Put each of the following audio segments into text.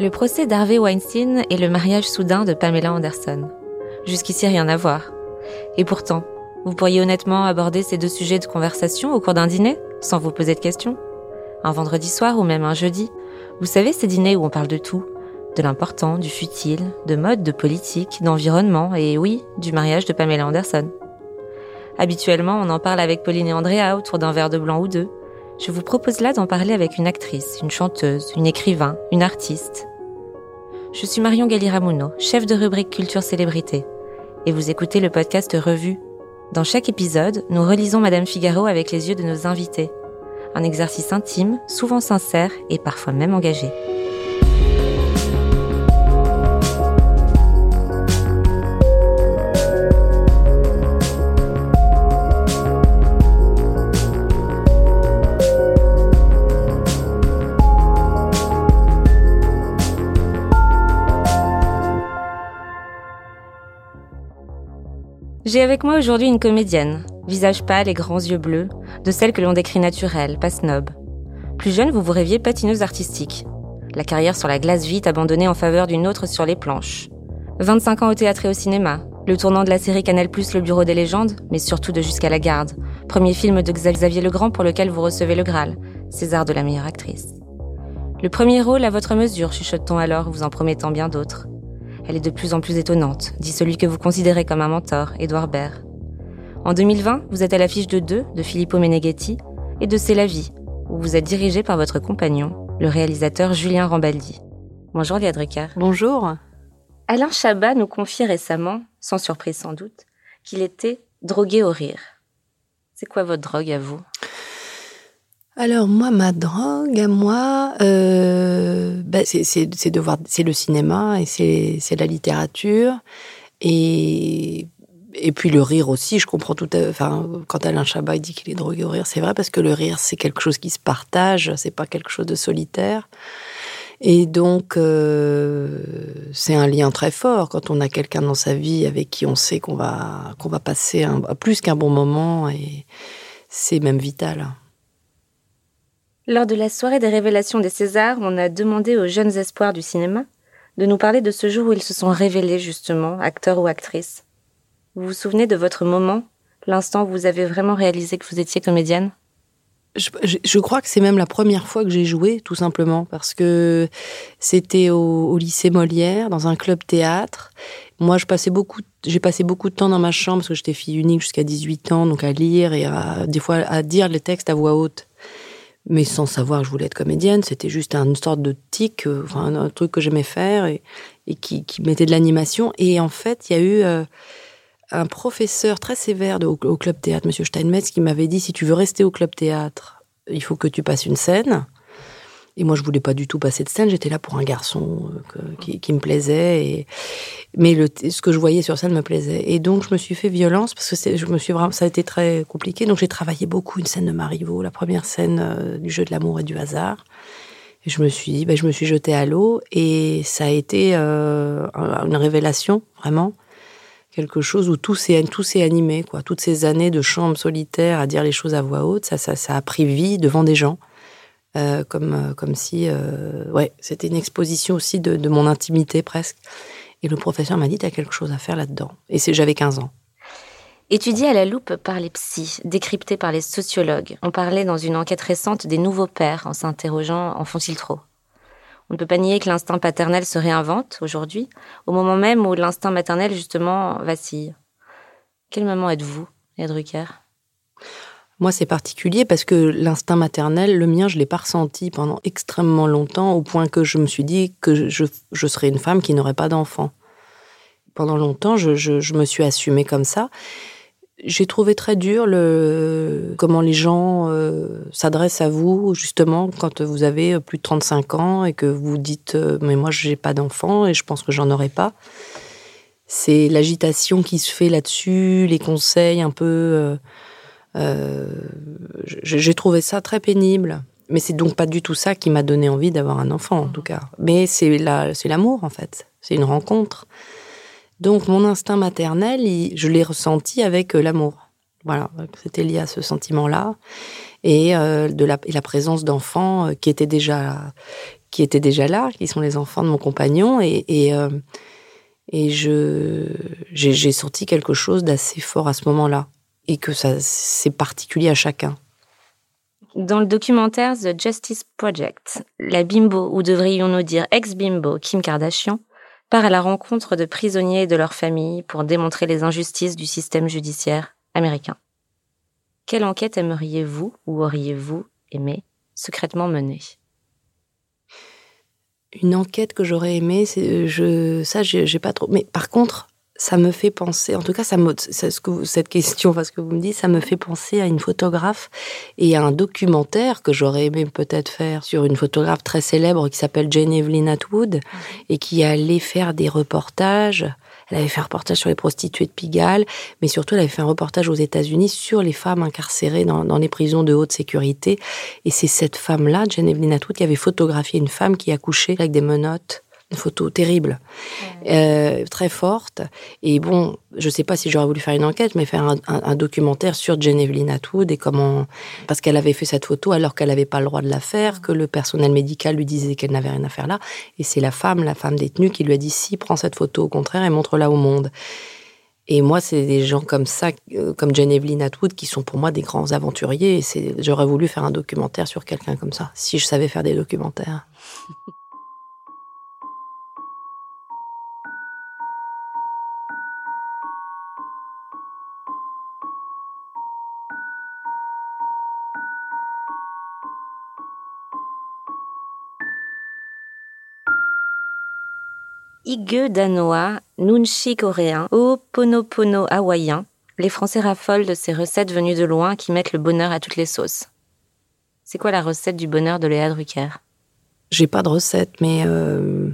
Le procès d'Harvey Weinstein et le mariage soudain de Pamela Anderson. Jusqu'ici, rien à voir. Et pourtant, vous pourriez honnêtement aborder ces deux sujets de conversation au cours d'un dîner, sans vous poser de questions. Un vendredi soir ou même un jeudi. Vous savez, ces dîners où on parle de tout. De l'important, du futile, de mode, de politique, d'environnement et oui, du mariage de Pamela Anderson. Habituellement, on en parle avec Pauline et Andrea autour d'un verre de blanc ou deux. Je vous propose là d'en parler avec une actrice, une chanteuse, une écrivain, une artiste. Je suis Marion Galiramuno, chef de rubrique Culture Célébrité, et vous écoutez le podcast Revue. Dans chaque épisode, nous relisons Madame Figaro avec les yeux de nos invités. Un exercice intime, souvent sincère et parfois même engagé. J'ai avec moi aujourd'hui une comédienne, visage pâle et grands yeux bleus, de celle que l'on décrit naturelle, pas snob. Plus jeune, vous vous rêviez patineuse artistique. La carrière sur la glace vite abandonnée en faveur d'une autre sur les planches. 25 ans au théâtre et au cinéma, le tournant de la série Canal+, Le Bureau des légendes, mais surtout de Jusqu'à la garde, premier film de Xavier Legrand pour lequel vous recevez le Graal, César de la meilleure actrice. Le premier rôle à votre mesure, chuchote-t-on alors, vous en promettant bien d'autres. Elle est de plus en plus étonnante, dit celui que vous considérez comme un mentor, Édouard Baird. En 2020, vous êtes à l'affiche de deux, de Filippo Meneghetti, et de C'est la vie, où vous êtes dirigé par votre compagnon, le réalisateur Julien Rambaldi. Bonjour Léa Drucker. Bonjour. Alain Chabat nous confie récemment, sans surprise sans doute, qu'il était drogué au rire. C'est quoi votre drogue à vous? Alors moi, ma drogue à moi, euh, bah, c'est de voir, c'est le cinéma et c'est la littérature et et puis le rire aussi. Je comprends tout. À, enfin, quand Alain Chabat dit qu'il est drogué au rire, c'est vrai parce que le rire c'est quelque chose qui se partage, c'est pas quelque chose de solitaire. Et donc, euh, c'est un lien très fort quand on a quelqu'un dans sa vie avec qui on sait qu'on va, va passer plus qu'un bon moment et c'est même vital. Lors de la soirée des révélations des Césars, on a demandé aux jeunes espoirs du cinéma de nous parler de ce jour où ils se sont révélés justement, acteurs ou actrices. Vous vous souvenez de votre moment, l'instant où vous avez vraiment réalisé que vous étiez comédienne? Je, crois que c'est même la première fois que j'ai joué, tout simplement, parce que c'était au, lycée Molière, dans un club théâtre. Moi, j'ai passé beaucoup de temps dans ma chambre parce que j'étais fille unique jusqu'à 18 ans, donc à lire et à, des fois à dire les textes à voix haute mais sans savoir que je voulais être comédienne. C'était juste une sorte de tic, euh, enfin, un truc que j'aimais faire et, qui, mettait de l'animation. Et en fait, il y a eu euh, un professeur très sévère au, club théâtre, Monsieur Steinmetz, qui m'avait dit si tu veux rester au club théâtre, il faut que tu passes une scène. Et moi, je voulais pas du tout passer de scène. J'étais là pour un garçon euh, qui, me plaisait. Mais ce que je voyais sur scène me plaisait. Et donc, je me suis fait violence parce que je me suis vraiment, ça a été très compliqué. Donc, j'ai travaillé beaucoup une scène de Marivaux, la première scène euh, du jeu de l'amour et du hasard. Et je me suis dit, ben, je me suis jetée à l'eau et ça a été euh, une révélation, vraiment. Quelque chose où tout s'est, tout s'est animé, quoi. Toutes ces années de chambre solitaire à dire les choses à voix haute, ça, ça, ça a pris vie devant des gens. Euh, comme, euh, comme si, euh, ouais, c'était une exposition aussi de, de, mon intimité presque. Et le professeur m'a dit, t'as quelque chose à faire là-dedans. Et c'est, j'avais 15 ans. Étudié à la loupe par les psys, décrypté par les sociologues, on parlait dans une enquête récente des nouveaux pères en s'interrogeant en font-ils trop? On ne peut pas nier que l'instinct paternel se réinvente aujourd'hui, au moment même où l'instinct maternel justement vacille. Quel moment êtes-vous, Edrucker moi, c'est particulier parce que l'instinct maternel, le mien, je l'ai pas ressenti pendant extrêmement longtemps, au point que je me suis dit que je, je serais une femme qui n'aurait pas d'enfant. Pendant longtemps, je, je, me suis assumée comme ça. J'ai trouvé très dur le comment les gens euh, s'adressent à vous justement quand vous avez plus de 35 ans et que vous dites euh, mais moi j'ai pas d'enfant et je pense que j'en aurai pas. C'est l'agitation qui se fait là-dessus, les conseils un peu euh, euh, j'ai trouvé ça très pénible. Mais c'est donc pas du tout ça qui m'a donné envie d'avoir un enfant, en tout cas. Mais c'est l'amour, en fait. C'est une rencontre. Donc mon instinct maternel, je l'ai ressenti avec euh, l'amour. Voilà, c'était lié à ce sentiment-là. et de la, la présence d'enfants qui étaient déjà qui étaient déjà là, qui sont les enfants de mon compagnon, et, et, et je j'ai sorti quelque chose d'assez fort à ce moment-là, et que ça c'est particulier à chacun. Dans le documentaire The Justice Project, la bimbo, ou devrions-nous dire ex-bimbo, Kim Kardashian, part à la rencontre de prisonniers et de leurs familles pour démontrer les injustices du système judiciaire américain. Quelle enquête aimeriez-vous ou auriez-vous aimé secrètement mener? Une enquête que j'aurais aimé, c'est je ça j'ai pas trop. Mais par contre, ça me fait penser, en tout cas, ça me, ce que cette question, parce que vous me dites, ça me fait penser à une photographe et à un documentaire que j'aurais aimé peut-être faire sur une photographe très célèbre qui s'appelle Jane Evelyn Atwood et qui allait faire des reportages. Elle avait fait un reportage sur les prostituées de Pigalle, mais surtout elle avait fait un reportage aux États-Unis sur les femmes incarcérées dans, dans les prisons de haute sécurité. Et c'est cette femme-là, Jane Evelyn Atwood, qui avait photographié une femme qui accouchait avec des menottes une photo terrible, euh, très forte. Et bon, je sais pas si j'aurais voulu faire une enquête, mais faire un, documentaire sur Jane Evelyn Atwood et comment, parce qu'elle avait fait cette photo alors qu'elle n'avait pas le droit de la faire, que le personnel médical lui disait qu'elle n'avait rien à faire là. Et c'est la femme, la femme détenue, qui lui a dit si, prends cette photo au contraire et montre-la au monde. Et moi, c'est des gens comme ça, euh, comme Jane Evelyn Atwood, qui sont pour moi des grands aventuriers. Et j'aurais voulu faire un documentaire sur quelqu'un comme ça, si je savais faire des documentaires. Danois, nunchi coréen, pono hawaïen, les Français raffolent de ces recettes venues de loin qui mettent le bonheur à toutes les sauces. C'est quoi la recette du bonheur de Léa Drucker? J'ai pas de recette, mais euh,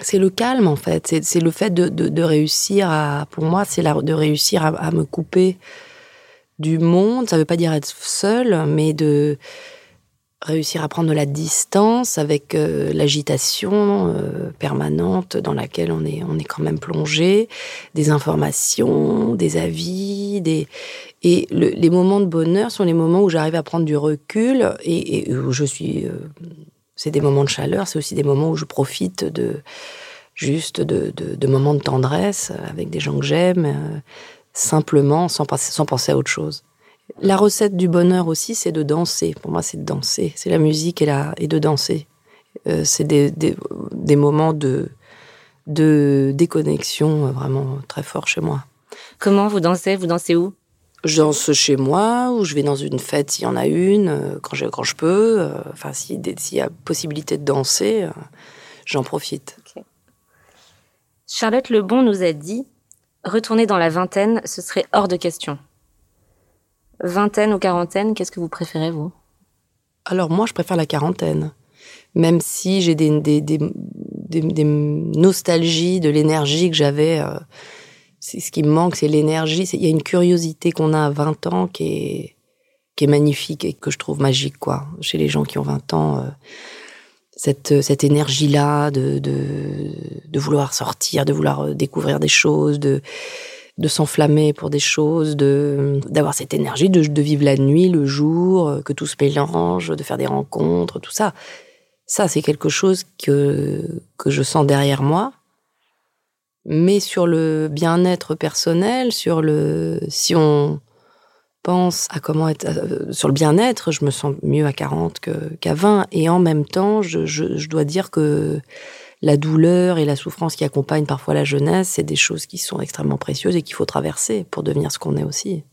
c'est le calme en fait. C'est le fait de, réussir à, pour moi, c'est de réussir à, me couper du monde. Ça veut pas dire être seul, mais de réussir à prendre de la distance avec euh, l'agitation euh, permanente dans laquelle on est, on est quand même plongé, des informations, des avis, des... et les moments de bonheur sont les moments où j'arrive à prendre du recul et, où je suis. Euh, c'est des moments de chaleur, c'est aussi des moments où je profite de juste de, de, moments de tendresse avec des gens que j'aime, simplement sans, sans penser à autre chose. La recette du bonheur aussi, c'est de danser. Pour moi, c'est de danser. C'est la musique et, la, et de danser. Euh, c'est des, des, moments de, de déconnexion vraiment très forts chez moi. Comment vous dansez? Vous dansez où? Je danse chez moi ou je vais dans une fête s'il y en a une, euh, quand je, quand je peux. Euh, enfin, s'il y a possibilité de danser, j'en profite. Charlotte Lebon nous a dit Retourner dans la vingtaine, ce serait hors de question. Vingtaine ou quarantaine, qu'est-ce que vous préférez, vous? Alors, moi, je préfère la quarantaine. Même si j'ai des, des, des, nostalgies de l'énergie que j'avais. Euh, c'est ce qui me manque, c'est l'énergie. Il y a une curiosité qu'on a à 20 ans qui est, qui est magnifique et que je trouve magique, quoi. Chez les gens qui ont 20 ans, euh, cette, cette énergie-là de, de, de vouloir sortir, de vouloir euh, découvrir des choses, de de s'enflammer pour des choses, de d'avoir cette énergie, de, de, vivre la nuit, le jour, euh, que tout se mélange, de faire des rencontres, tout ça. Ça, c'est quelque chose que, que je sens derrière moi. Mais sur le bien-être personnel, sur le, si on pense à comment être, euh, sur le bien-être, je me sens mieux à 40 qu'à 20. Et en même temps, je, je dois dire que la douleur et la souffrance qui accompagnent parfois la jeunesse, c'est des choses qui sont extrêmement précieuses et qu'il faut traverser pour devenir ce qu'on est aussi.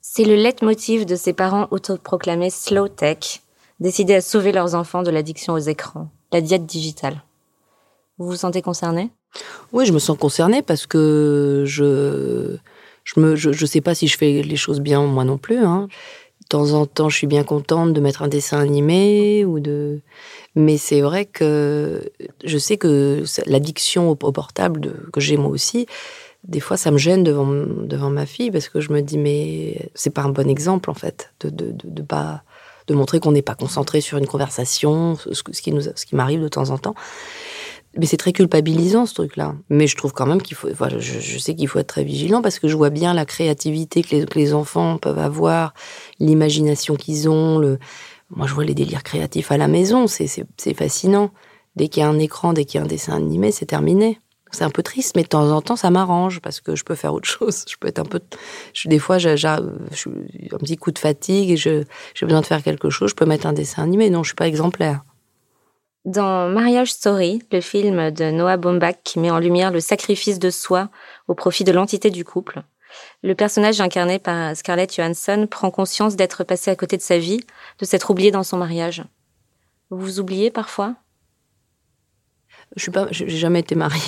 C'est le leitmotiv de ces parents autoproclamés slow tech, décidés à sauver leurs enfants de l'addiction aux écrans, la diète digitale. Vous vous sentez concerné? Oui, je me sens concerné parce que je je me je, sais pas si je fais les choses bien moi non plus. Hein. De temps en temps, je suis bien contente de mettre un dessin animé ou de mais c'est vrai que je sais que l'addiction au, portable que j'ai moi aussi, des fois ça me gêne devant, devant ma fille parce que je me dis mais c'est pas un bon exemple en fait de, de, de, pas de montrer qu'on n'est pas concentré sur une conversation, ce, qui ce qui m'arrive de temps en temps. Mais c'est très culpabilisant ce truc-là. Mais je trouve quand même qu'il faut. Voilà, je, sais qu'il faut être très vigilant parce que je vois bien la créativité que les, que les enfants peuvent avoir, l'imagination qu'ils ont. Le... Moi, je vois les délires créatifs à la maison. C'est fascinant. Dès qu'il y a un écran, dès qu'il y a un dessin animé, c'est terminé. C'est un peu triste, mais de temps en temps, ça m'arrange parce que je peux faire autre chose. Je peux être un peu. Je, des fois, j'ai un petit coup de fatigue et j'ai besoin de faire quelque chose. Je peux mettre un dessin animé. Non, je suis pas exemplaire. Dans Marriage Story, le film de Noah Baumbach qui met en lumière le sacrifice de soi au profit de l'entité du couple, le personnage incarné par Scarlett Johansson prend conscience d'être passé à côté de sa vie, de s'être oublié dans son mariage. Vous vous oubliez parfois? Je suis pas, j'ai jamais été mariée,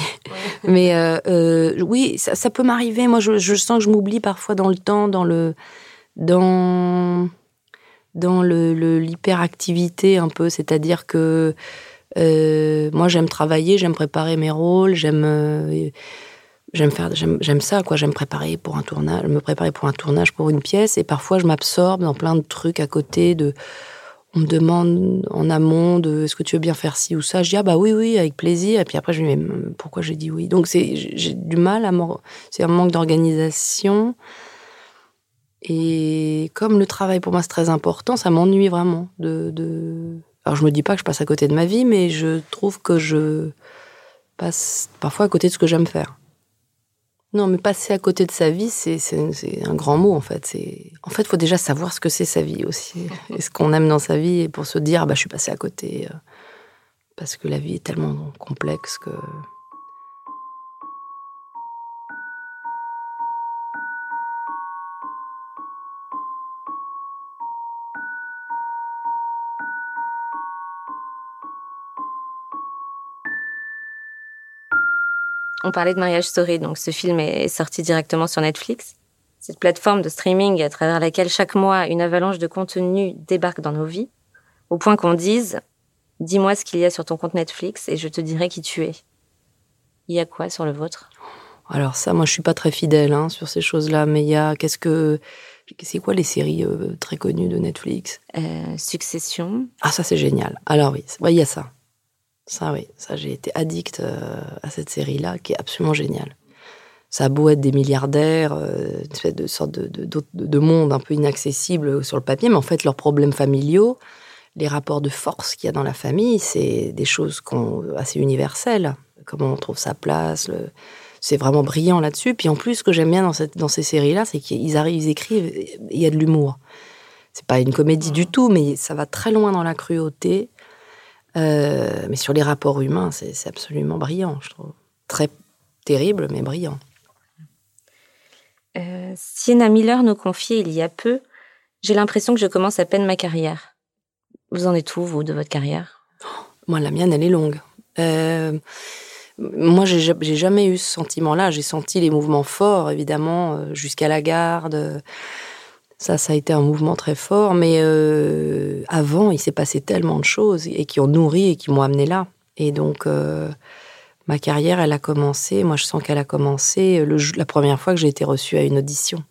mais euh, euh, oui, ça, peut m'arriver. Moi, je, sens que je m'oublie parfois dans le temps, dans le, dans, dans le l'hyperactivité un peu. C'est-à-dire que euh, moi, j'aime travailler, j'aime préparer mes rôles, j'aime j'aime faire j'aime ça quoi j'aime préparer pour un tournage me préparer pour un tournage pour une pièce et parfois je m'absorbe dans plein de trucs à côté de on me demande en amont de est-ce que tu veux bien faire ci ou ça? Je dis ah bah oui oui avec plaisir. Et puis après je me dis mais pourquoi j'ai dit oui? Donc c'est j'ai du mal à c'est un manque d'organisation. Et comme le travail pour moi c'est très important, ça m'ennuie vraiment de, de, Alors je me dis pas que je passe à côté de ma vie, mais je trouve que je passe parfois à côté de ce que j'aime faire. Non, mais passer à côté de sa vie, c'est un grand mot en fait. En fait, il faut déjà savoir ce que c'est sa vie aussi, et ce qu'on aime dans sa vie, et pour se dire, bah, je suis passé à côté, euh, parce que la vie est tellement complexe que On parlait de Mariage Story, donc ce film est sorti directement sur Netflix. Cette plateforme de streaming à travers laquelle chaque mois une avalanche de contenu débarque dans nos vies, au point qu'on dise Dis-moi ce qu'il y a sur ton compte Netflix et je te dirai qui tu es. Il y a quoi sur le vôtre? Alors ça, moi je suis pas très fidèle hein, sur ces choses-là, mais il y a qu'est-ce que c'est quoi les séries euh, très connues de Netflix? Euh, Succession. Ah ça c'est génial. Alors oui, il y a ça. Ça, oui, ça, j'ai été addict euh, à cette série-là, qui est absolument géniale. Ça a beau être des milliardaires, euh, une de sorte de, de, de, monde un peu inaccessible sur le papier, mais en fait, leurs problèmes familiaux, les rapports de force qu'il y a dans la famille, c'est des choses assez universelles. Comment on trouve sa place, c'est vraiment brillant là-dessus. Puis en plus, ce que j'aime bien dans ces séries-là, c'est qu'ils arrivent, ils écrivent, il y a de l'humour. C'est pas une comédie du tout, mais ça va très loin dans la cruauté. Euh, mais sur les rapports humains, c'est absolument brillant, je trouve. Très terrible, mais brillant. Euh, Sienna Miller nous confiait il y a peu J'ai l'impression que je commence à peine ma carrière. Vous en êtes où, vous, de votre carrière? Moi, la mienne, elle est longue. Euh, moi, j'ai jamais eu ce sentiment-là. J'ai senti les mouvements forts, évidemment, euh, jusqu'à la garde. Ça, ça a été un mouvement très fort, mais euh, avant, il s'est passé tellement de choses et qui ont nourri et qui m'ont amené là. Et donc, euh, ma carrière, elle a commencé. Moi, je sens qu'elle a commencé la première fois que j'ai été reçue à une audition.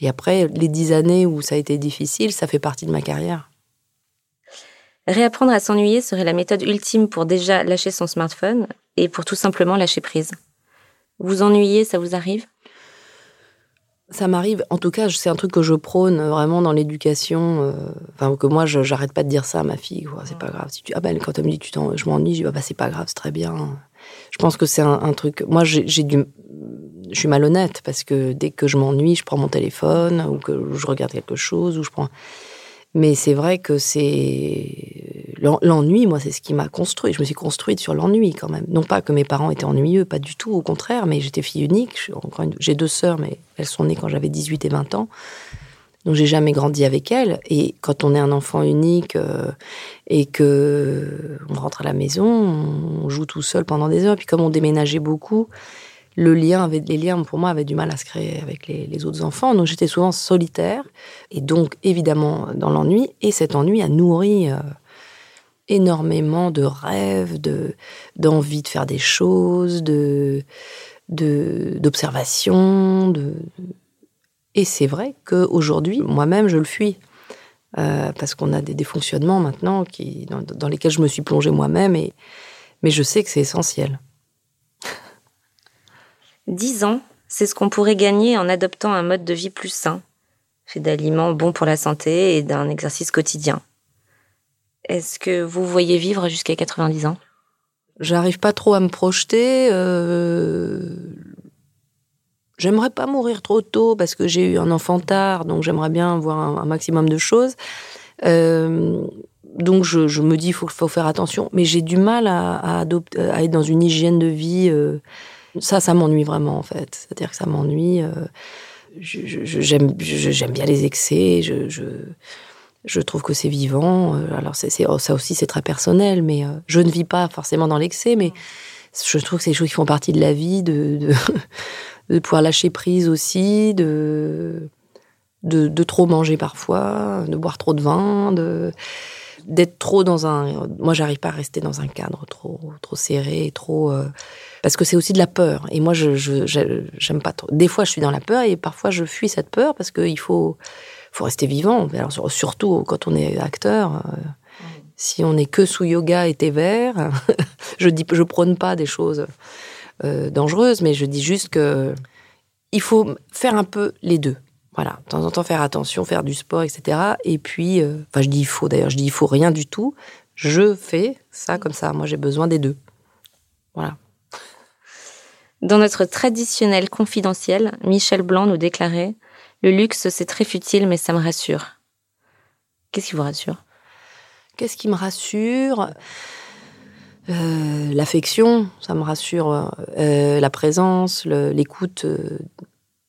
Et après, les dix années où ça a été difficile, ça fait partie de ma carrière. Réapprendre à s'ennuyer serait la méthode ultime pour déjà lâcher son smartphone et pour tout simplement lâcher prise. Vous ennuyez, ça vous arrive? Ça m'arrive, en tout cas, c'est un truc que je prône vraiment dans l'éducation. Euh, enfin, que moi, j'arrête pas de dire ça à ma fille. C'est pas grave. Si tu, ah ben, quand elle me dit tu je m'ennuie, je dis ah bah, c'est pas grave, c'est très bien. Je pense que c'est un, truc. Moi, j'ai du, je suis malhonnête parce que dès que je m'ennuie, je prends mon téléphone ou que je regarde quelque chose ou je prends. Mais c'est vrai que c'est l'ennui, moi, c'est ce qui m'a construit. Je me suis construite sur l'ennui quand même. Non pas que mes parents étaient ennuyeux, pas du tout, au contraire, mais j'étais fille unique. J'ai deux sœurs, mais elles sont nées quand j'avais 18 et 20 ans. Donc j'ai jamais grandi avec elles. Et quand on est un enfant unique euh, et que on rentre à la maison, on joue tout seul pendant des heures. Puis comme on déménageait beaucoup, le lien les liens pour moi avaient du mal à se créer avec les, autres enfants. Donc j'étais souvent solitaire et donc évidemment dans l'ennui. Et cet ennui a nourri euh, énormément de rêves, de d'envie de faire des choses, de. De, Et c'est vrai qu'aujourd'hui, moi-même, je le fuis. Euh, parce qu'on a des, fonctionnements maintenant qui, dans, dans, lesquels je me suis plongée moi-même Mais je sais que c'est essentiel. 10 ans, c'est ce qu'on pourrait gagner en adoptant un mode de vie plus sain, fait d'aliments bons pour la santé et d'un exercice quotidien. Est-ce que vous voyez vivre jusqu'à 90 ans? J'arrive pas trop à me projeter. Euh, j'aimerais pas mourir trop tôt parce que j'ai eu un enfant tard, donc j'aimerais bien voir un, maximum de choses. Euh, donc je, me dis, faut, faut, faire attention. Mais j'ai du mal à, être dans une hygiène de vie. Euh, ça, ça m'ennuie vraiment, en fait. C'est-à-dire que ça m'ennuie. J'aime bien les excès. Trouve que c'est vivant. Euh, alors, c'est ça aussi, c'est très personnel, mais je ne vis pas forcément dans l'excès, mais je trouve que c'est des choses qui font partie de la vie, de, pouvoir lâcher prise aussi, de, de, trop manger parfois, de boire trop de vin, de d'être trop dans un. Moi, j'arrive pas à rester dans un cadre trop trop serré, trop euh, parce que c'est aussi de la peur. Et moi, je j'aime pas trop. Des fois, je suis dans la peur et parfois, je fuis cette peur parce qu'il faut faut rester vivant. Alors surtout quand on est acteur. Euh, si on est que sous yoga et thé vert, je dis, je prône pas des choses euh, dangereuses, mais je dis juste que il faut faire un peu les deux. Voilà, de temps en temps faire attention, faire du sport, etc. Et puis, euh, je dis il faut d'ailleurs, je dis il faut rien du tout. Je fais ça comme ça. Moi, j'ai besoin des deux. Voilà. Dans notre traditionnel confidentiel, Michel Blanc nous déclarait Le luxe, c'est très futile, mais ça me rassure. Qu'est-ce qui vous rassure? Qu'est-ce qui me rassure? Euh, L'affection, ça me rassure. Euh, la présence, l'écoute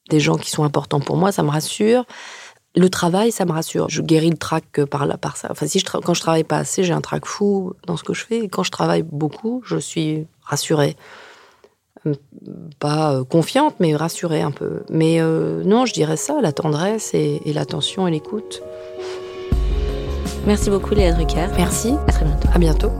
des gens qui sont importants pour moi, ça me rassure. Le travail, ça me rassure. Je guéris le trac par là, par ça. Enfin, si je quand je travaille pas assez, j'ai un trac fou dans ce que je fais. Et quand je travaille beaucoup, je suis rassurée. Pas euh, confiante, mais rassurée un peu. Mais euh, non, je dirais ça, la tendresse et, et l'attention et l'écoute. Merci beaucoup, Léa Drucker. Merci. À très bientôt. À bientôt.